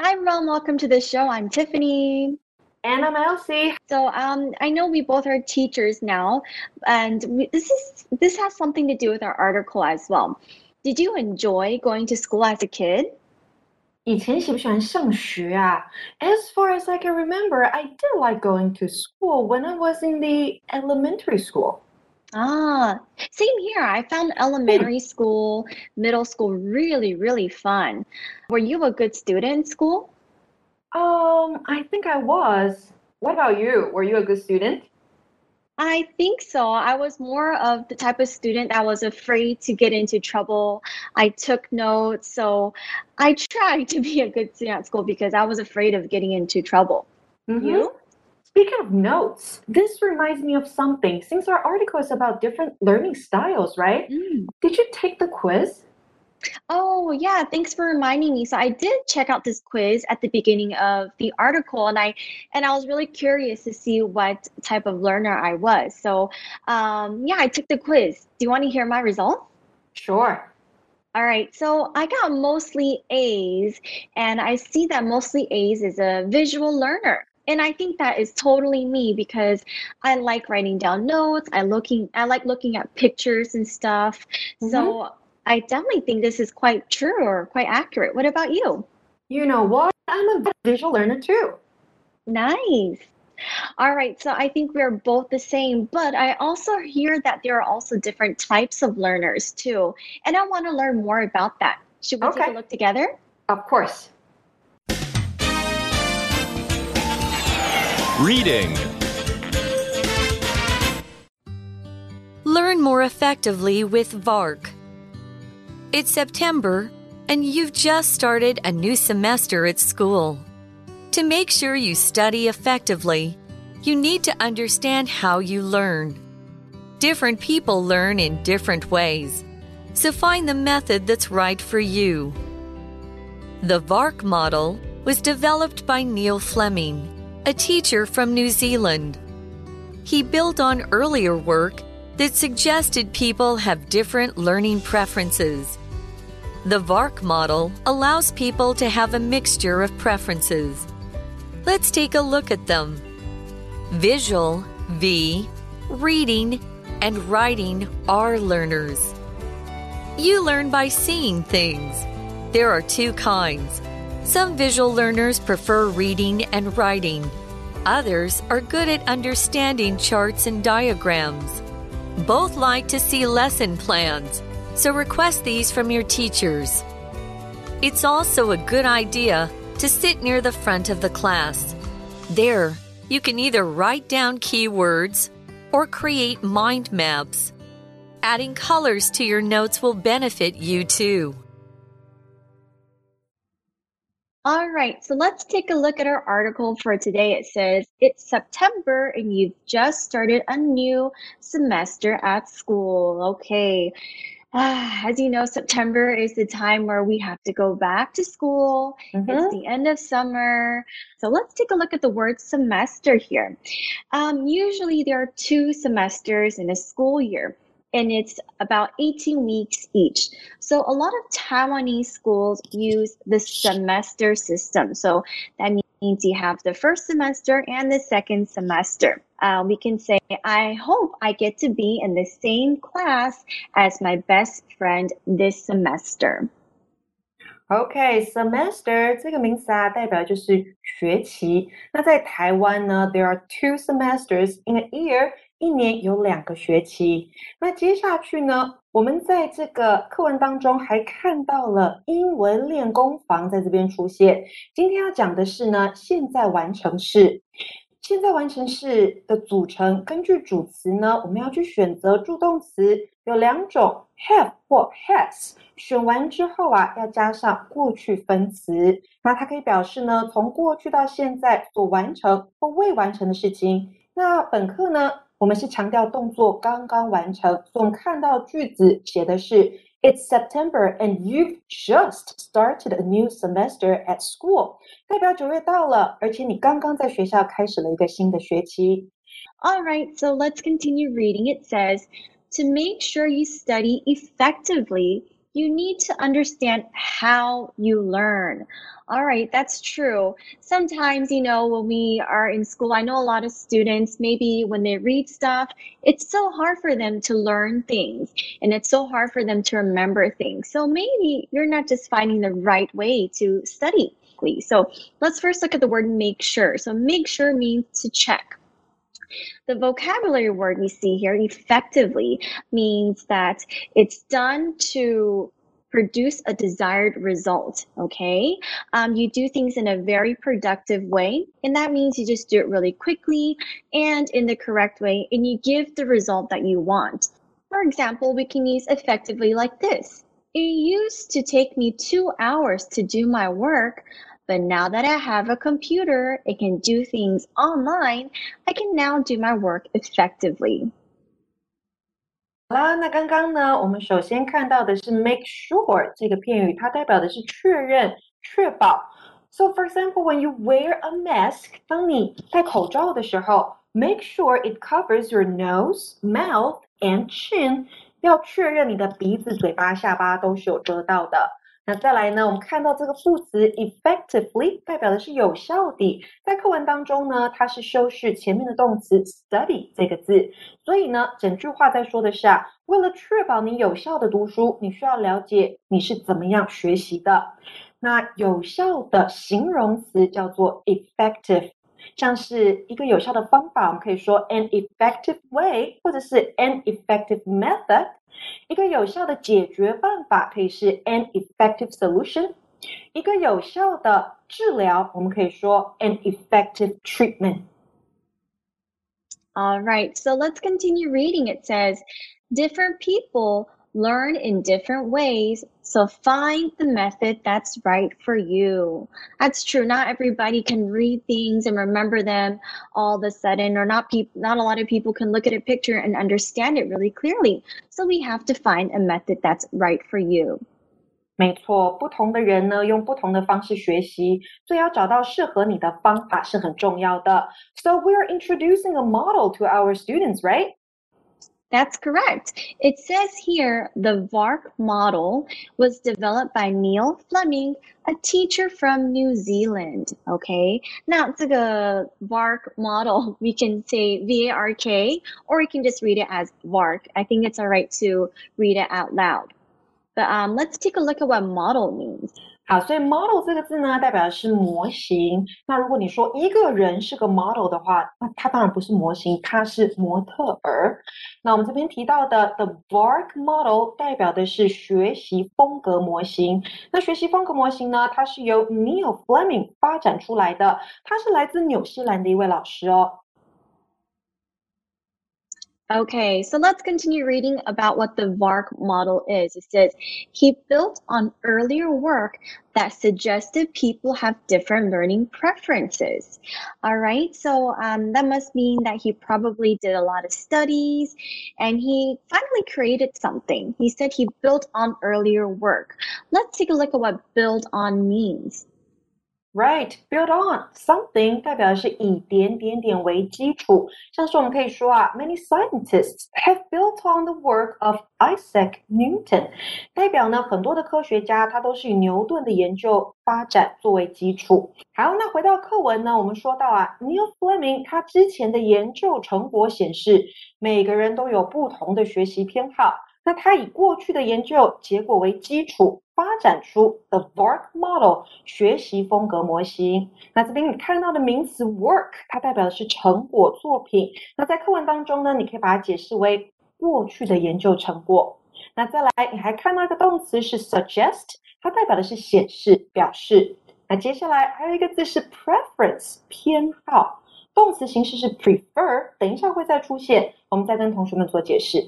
Hi, Ron. Welcome to the show. I'm Tiffany. And I'm Elsie. So, um, I know we both are teachers now, and we, this is this has something to do with our article as well. Did you enjoy going to school as a kid? 以前喜不喜欢上学啊？As far as I can remember, I did like going to school when I was in the elementary school. Ah, same here. I found elementary school, middle school really, really fun. Were you a good student in school? Um, I think I was. What about you? Were you a good student? I think so. I was more of the type of student that was afraid to get into trouble. I took notes, so I tried to be a good student at school because I was afraid of getting into trouble. Mm-hmm. You? Speaking of notes, this reminds me of something. Since our article is about different learning styles, right? Mm. Did you take the quiz? Oh, yeah, thanks for reminding me. So I did check out this quiz at the beginning of the article and I and I was really curious to see what type of learner I was. So, um, yeah, I took the quiz. Do you want to hear my results? Sure. All right, so I got mostly A's, and I see that mostly A's is a visual learner. And I think that is totally me because I like writing down notes. I looking I like looking at pictures and stuff. Mm-hmm. So I definitely think this is quite true or quite accurate. What about you? You know what? I'm a visual learner too. Nice. All right, so I think we're both the same, but I also hear that there are also different types of learners too. And I want to learn more about that. Should we take a look together? Of course. Reading. Learn more effectively with VARK. It's September, and you've just started a new semester at school. To make sure you study effectively, you need to understand how you learn. Different people learn in different ways, so find the method that's right for you. The VARK model was developed by Neil Fleming, a teacher from New Zealand. He built on earlier work that suggested people have different learning preferences. The VARK model allows people to have a mixture of preferences. Let's take a look at them. Visual, V, reading, and writing are learners. You learn by seeing things. There are two kinds. Some visual learners prefer reading and writing. Others are good at understanding charts and diagrams. Both like to see lesson plans, so request these from your teachers. It's also a good idea to sit near the front of the class. There, you can either write down keywords or create mind maps. Adding colors to your notes will benefit you too. All right, so let's take a look at our article for today. It says it's September and you've just started a new semester at school. Okay. Ah, as you know, September is the time where we have to go back to school. It's Mhm. the end of summer. So let's take a look at the word semester here. Um, usually there are two semesters in a school year, and it's about 18 weeks each. So a lot of Taiwanese schools use the semester system. So that means you have the first semester and the second semester. Uh, we can say, I hope I get to be in the same class as my best friend this semester. OK, semester 这个名词啊，代表就是学期。那在台湾呢，there are two semesters in a year，一年有两个学期。那接下去呢，我们在这个课文当中还看到了英文练功房在这边出现。今天要讲的是呢，现在完成式。现在完成式的组成，根据主词呢，我们要去选择助动词，有两种，have 或 has。选完之后啊，要加上过去分词，那它可以表示呢，从过去到现在所完成或未完成的事情。那本课呢，我们是强调动作刚刚完成，所以我们看到句子写的是 It's September and you've just started a new semester at school，代表九月到了，而且你刚刚在学校开始了一个新的学期。 All right, so let's continue reading. It says, to make sure you study effectively, you need to understand how you learn. All right, that's true. Sometimes, you know, when we are in school, I know a lot of students, maybe when they read stuff, it's so hard for them to learn things and it's so hard for them to remember things. So maybe you're not just finding the right way to study. So let's first look at the word make sure. So make sure means to check. The vocabulary word we see here, effectively, means that it's done to produce a desired result. Okay. Um, you do things in a very productive way. And that means you just do it really quickly and in the correct way, and you give the result that you want. For example, we can use effectively like this. It used to take me two hours to do my work, but now that I have a computer, it can do things online, I can now do my work effectively. 好啦，那刚刚呢，我们首先看到的是 make sure 这个片语，它代表的是确认、确保。So for example, when you wear a mask，当你戴口罩的时候，make sure it covers your nose, mouth and chin，要确认你的鼻子、嘴巴、下巴都是有遮到的。 那再来呢？我们看到这个副词 effectively 代表的是有效的，在课文当中呢，它是修饰前面的动词 study 这个字，所以呢，整句话在说的是啊，为了确保你有效的读书，你需要了解你是怎么样学习的。那有效的形容词叫做 effective，像是一个有效的方法，我们可以说 an effective way，或者是 an effective method。一个有效的解决办法可以是 an effective solution，一个有效的治疗我们可以说 an effective treatment。All right, so let's continue reading. It says, different people learn in different ways. So find the method that's right for you. That's true. Not everybody can read things and remember them all of a sudden, or not people not a lot of people can look at a picture and understand it really clearly. So we have to find a method that's right for you. 没错，不同的人呢，用不同的方式学习，所以要找到适合你的方法是很重要的。So we're introducing a model to our students, right? That's correct. It says here the VARK model was developed by Neil Fleming, a teacher from New Zealand. Okay. Now, the VARK model, we can say V A R K, or we can just read it as VARK. I think it's all right to read it out loud. But um, let's take a look at what model means. 好，所以 model 这个字呢，代表的是模型。那如果你说一个人是个 model 的话，那他当然不是模型，他是模特儿。那我们这边提到的 the bark model 代表的是学习风格模型。那学习风格模型呢，它是由 Neil Fleming 发展出来的，他是来自纽西兰的一位老师哦。Okay, so let's continue reading about what the VARK model is. It says he built on earlier work that suggested people have different learning preferences. All right, so um, that must mean that he probably did a lot of studies and he finally created something. He said he built on earlier work. Let's take a look at what build on means. Right, build on something 代表的是以点点点为基础，像是我们可以说啊，Many scientists have built on the work of Isaac Newton，代表呢很多的科学家他都是以牛顿的研究发展作为基础。好，那回到课文呢，我们说到啊，Neil Fleming 他之前的研究成果显示，每个人都有不同的学习偏好。那他以过去的研究结果为基础，发展出 the work model 学习风格模型。那这边你看到的名词 work，它代表的是成果作品。那在课文当中呢，你可以把它解释为过去的研究成果。那再来，你还看到一个动词是 suggest，它代表的是显示、表示。那接下来还有一个字是 preference，偏好，动词形式是 prefer，等一下会再出现，我们再跟同学们做解释。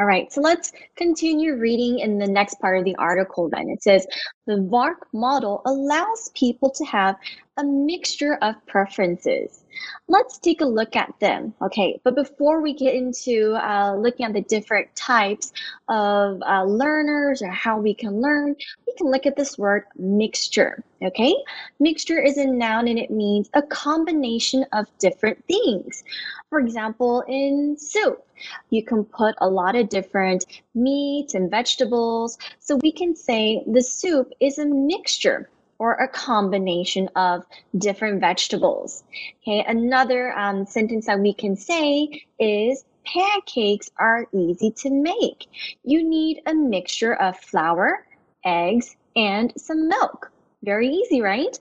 All right, so let's continue reading in the next part of the article then. It says the VARK model allows people to have a mixture of preferences. Let's take a look at them. Okay, but before we get into uh, looking at the different types of uh, learners or how we can learn, we can look at this word mixture. Okay, mixture is a noun and it means a combination of different things. For example, in soup, You can put a lot of different meats and vegetables. So we can say the soup is a mixture or a combination of different vegetables. Okay, another um, sentence that we can say is pancakes are easy to make. You need a mixture of flour, eggs, and some milk. Very easy, right?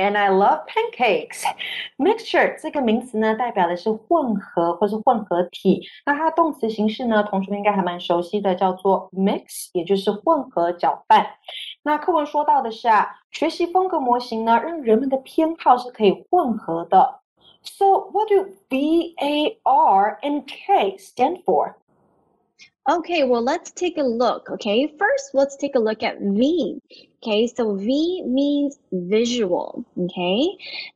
And I love pancakes. Mixture 这个名词呢，代表的是混合或是混合体。那它动词形式呢，同学们应该还蛮熟悉的，叫做 mix，也就是混合搅拌。那课文说到的是啊，学习风格模型呢，让人们的偏好是可以混合的。So what do V A R and K stand for? Okay, well, let's take a look. Okay, first, let's take a look at V. Okay, so V means visual. Okay,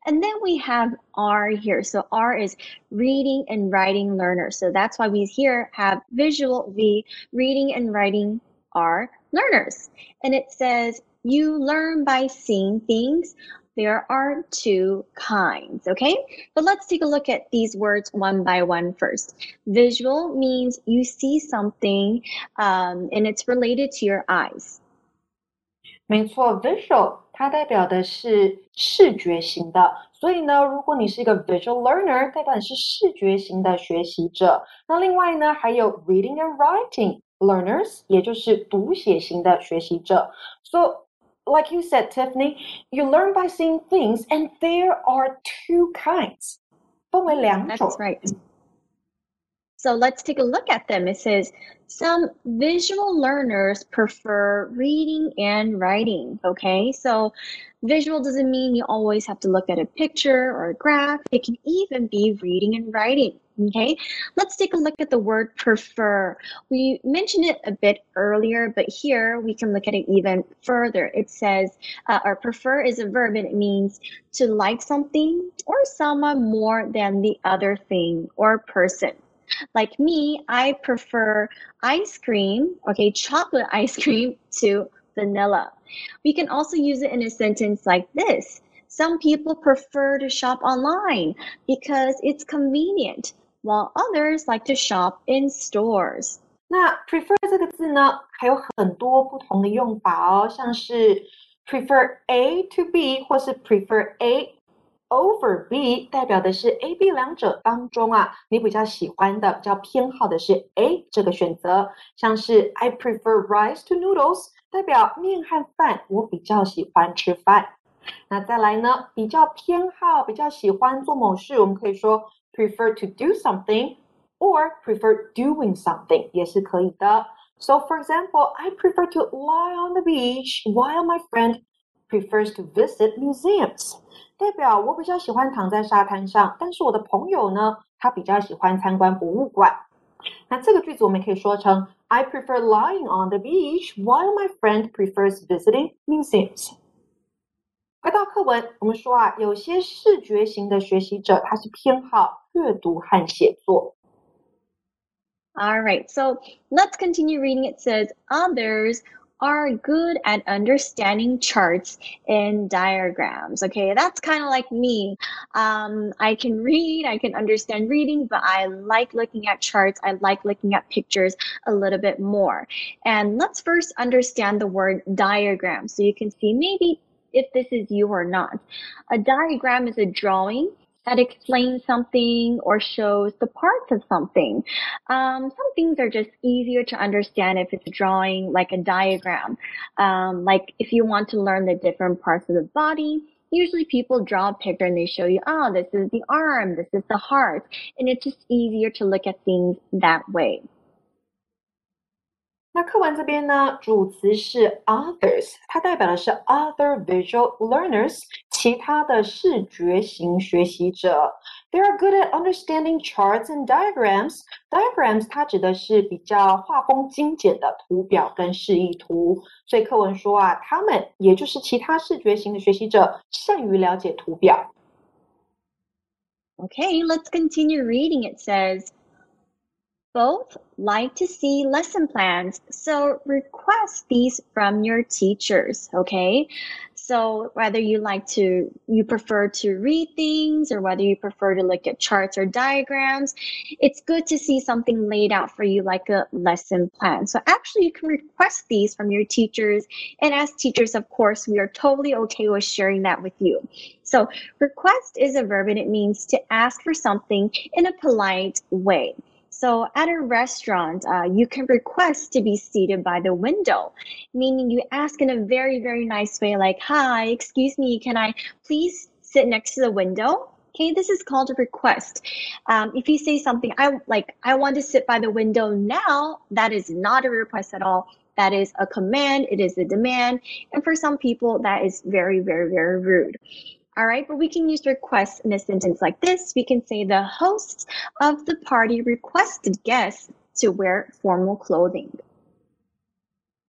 and then we have R here. So R is reading and writing learner. So that's why we here have visual V, reading and writing R learners. And it says, you learn by seeing things there are two kinds, okay? But let's take a look at these words one by one first. Visual means you see something um, and it's related to your eyes. 没错，visual 它代表的是视觉型的，所以呢，如果你是一个 visual learner，代表你是视觉型的学习者。那另外呢，还有 reading and writing learners，也就是读写型的学习者。So like you said, Tiffany, you learn by seeing things, and there are two kinds. That's right. So let's take a look at them. It says some visual learners prefer reading and writing. Okay, so visual doesn't mean you always have to look at a picture or a graph, it can even be reading and writing. Okay, let's take a look at the word prefer. We mentioned it a bit earlier, but here we can look at it even further. It says, uh, or prefer is a verb and it means to like something or someone more than the other thing or person. Like me, I prefer ice cream, okay, chocolate ice cream to vanilla. We can also use it in a sentence like this. Some people prefer to shop online because it's convenient while others like to shop in stores. 那 prefer 这个字呢，还有很多不同的用法哦，像是 prefer A to B，或是 prefer A over B，代表的是 A、B 两者当中啊，你比较喜欢的、比较偏好的是 A 这个选择。像是 I prefer rice to noodles，代表面和饭我比较喜欢吃饭。那再来呢，比较偏好、比较喜欢做某事，我们可以说 prefer to do something or prefer doing something 也是可以的。So for example, I prefer to lie on the beach while my friend prefers to visit museums. 代表我比较喜欢躺在沙滩上，但是我的朋友呢，他比较喜欢参观博物馆。那这个句子我们可以说成 I prefer lying on the beach while my friend prefers visiting museums. 回到课文，我们说啊，有些视觉型的学习者，他是偏好阅读和写作。All right, so let's continue reading. It says, others are good at understanding charts and diagrams. Okay, that's kind of like me. Um, I can read, I can understand reading, but I like looking at charts. I like looking at pictures a little bit more. And let's first understand the word diagram so you can see maybe if this is you or not. A diagram is a drawing that explains something or shows the parts of something. Um, some things are just easier to understand if it's a drawing, like a diagram. Um, like if you want to learn the different parts of the body, usually people draw a picture and they show you, oh, this is the arm, this is the heart, and it's just easier to look at things that way. 那课文这边呢，主词是 others，它代表的是 other visual learners，其他的视觉型学习者。They are good at understanding charts and diagrams. Diagrams 它指的是比较画风精简的图表跟示意图。所以课文说啊，他们也就是其他视觉型的学习者，善于了解图表。Okay, let's continue reading. It says. Both like to see lesson plans, so request these from your teachers, okay? So whether you like to, you prefer to read things or whether you prefer to look at charts or diagrams, it's good to see something laid out for you like a lesson plan. So actually you can request these from your teachers. And as teachers, of course, we are totally okay with sharing that with you. So request is a verb and it means to ask for something in a polite way. So at a restaurant, uh, you can request to be seated by the window, meaning you ask in a very, very nice way, like, hi, excuse me, can I please sit next to the window? Okay, this is called a request. Um, if you say something, I like, I want to sit by the window now, that is not a request at all. That is a command, it is a demand. And for some people, that is very, very, very rude. All right, but we can use request in a sentence like this. We can say the hosts of the party requested guests to wear formal clothing.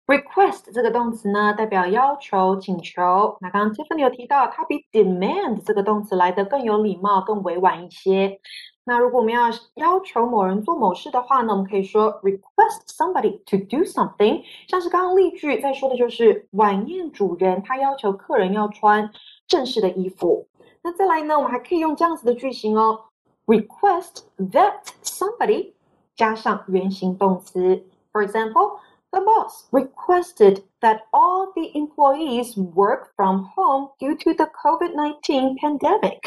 Request 这个动词呢，代表要求、请求。那刚刚 Tiffany 有提到，它比 demand 这个动词来的更有礼貌、更委婉一些。那如果我们要要求某人做某事的话呢，我们可以说 request somebody to do something。像是刚刚例句在说的就是晚宴主人他要求客人要穿 正式的衣服。那再来呢，我们还可以用这样子的句型哦，request that somebody 加上原形动词。For example, the boss requested that all the employees work from home due to the COVID-19 pandemic.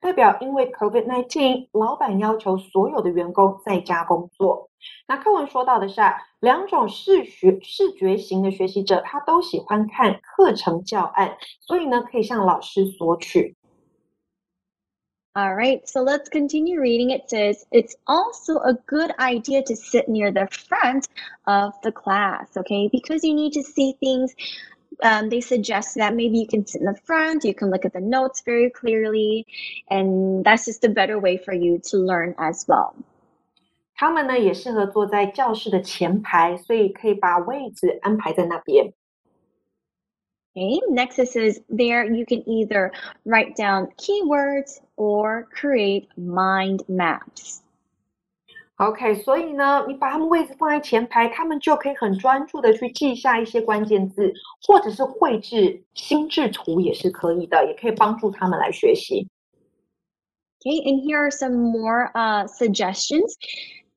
代表因为 COVID-19，老板要求所有的员工在家工作。 那课文说到的是，两种视学视觉型的学习者，他都喜欢看课程教案，所以呢，可以向老师索取。All right, so let's continue reading. It says, it's also a good idea to sit near the front of the class, okay? Because you need to see things. Um, they suggest that maybe you can sit in the front, you can look at the notes very clearly, and that's just a better way for you to learn as well. 他们呢也适合坐在教室的前排，所以可以把位置安排在那边。Okay, next it says there you can either write down keywords or create mind maps. OK，所以呢，你把他们位置放在前排，他们就可以很专注的去记下一些关键字，或者是绘制心智图也是可以的，也可以帮助他们来学习。Okay, and here are some more uh, suggestions.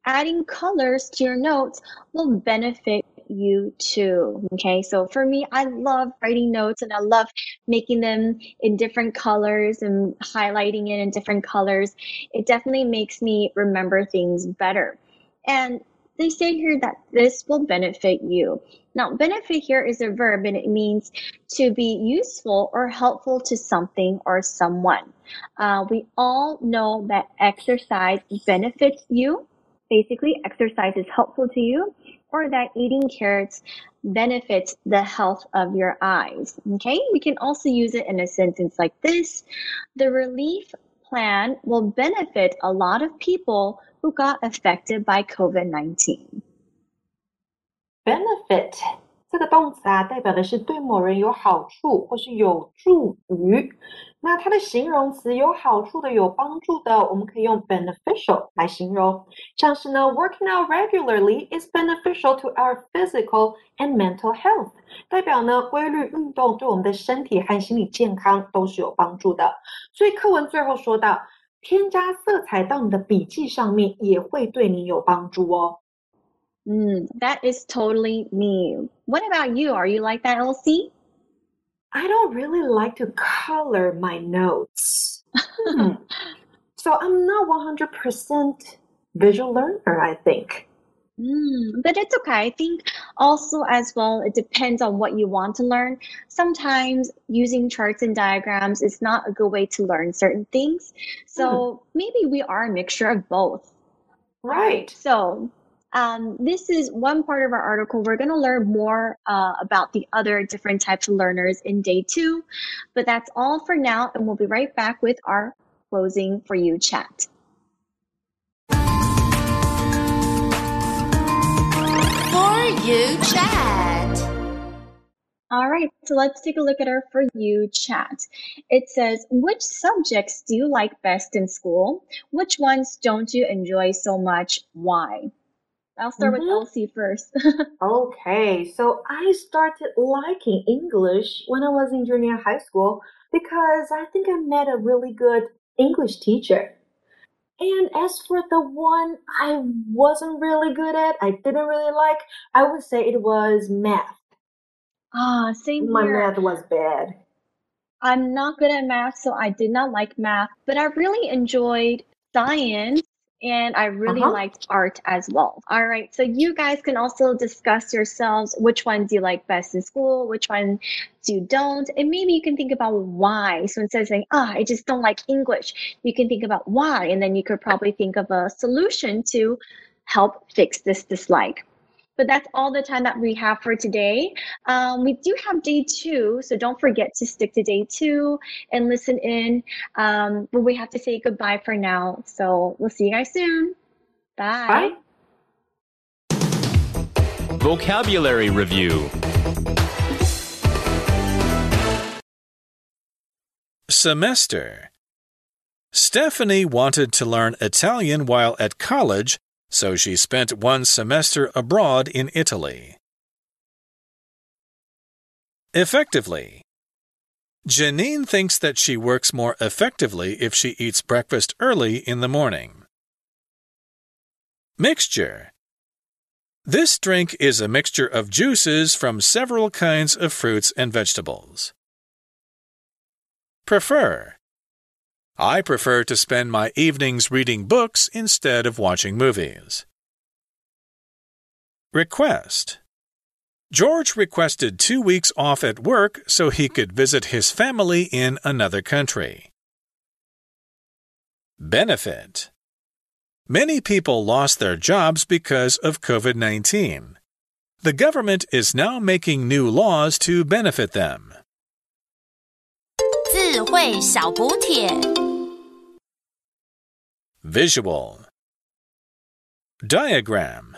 Adding colors to your notes will benefit you too. Okay, so for me, I love writing notes and I love making them in different colors and highlighting it in different colors. It definitely makes me remember things better. And they say here that this will benefit you. Now, benefit here is a verb and it means to be useful or helpful to something or someone. Uh, we all know that exercise benefits you. Basically, exercise is helpful to you or that eating carrots benefits the health of your eyes. Okay, we can also use it in a sentence like this The relief plan will benefit a lot of people who got affected by COVID 19. Benefit 这个动词啊，代表的是对某人有好处或是有助于。那它的形容词有好处的、有帮助的，我们可以用 beneficial 来形容。像是呢，working out regularly is beneficial to our physical and mental health，代表呢规律运动对我们的身体和心理健康都是有帮助的。所以课文最后说到，添加色彩到你的笔记上面也会对你有帮助哦。Mm, that is totally me. What about you? Are you like that, Elsie? I don't really like to color my notes. Hmm. So I'm not 100% visual learner, I think. Mm, but it's okay. I think also as well, it depends on what you want to learn. Sometimes using charts and diagrams is not a good way to learn certain things. So mm. maybe we are a mixture of both. Right. So um, this is one part of our article. We're going to learn more uh, about the other different types of learners in day two, but that's all for now, and we'll be right back with our closing for you chat. For you chat. All right, so let's take a look at our For You chat. It says, Which subjects do you like best in school? Which ones don't you enjoy so much? Why? I'll start with Mhm. Elsie first. Okay, so I started liking English when I was in junior high school because I think I met a really good English teacher. And as for the one I wasn't really good at, I didn't really like, I would say it was math. ah, same My here. math was bad. I'm not good at math, so I did not like math, but I really enjoyed science and I really Uh-huh. liked art as well. All right, so you guys can also discuss yourselves which ones you like best in school, which ones you don't, and maybe you can think about why. So instead of saying, ah, I just don't like English, you can think about why, and then you could probably think of a solution to help fix this dislike. But that's all the time that we have for today. Um, we do have day two, so don't forget to stick to day two and listen in. Um, but we have to say goodbye for now. So we'll see you guys soon. Bye. Bye. Vocabulary Review Semester. Stephanie wanted to learn Italian while at college, so she spent one semester abroad in Italy. Effectively. Janine thinks that she works more effectively if she eats breakfast early in the morning. Mixture. This drink is a mixture of juices from several kinds of fruits and vegetables. Prefer. I prefer to spend my evenings reading books instead of watching movies. Request. George requested two weeks off at work so he could visit his family in another country. Benefit. Many people lost their jobs because of COVID 19. The government is now making new laws to benefit them. 智慧小补帖。 Visual. Diagram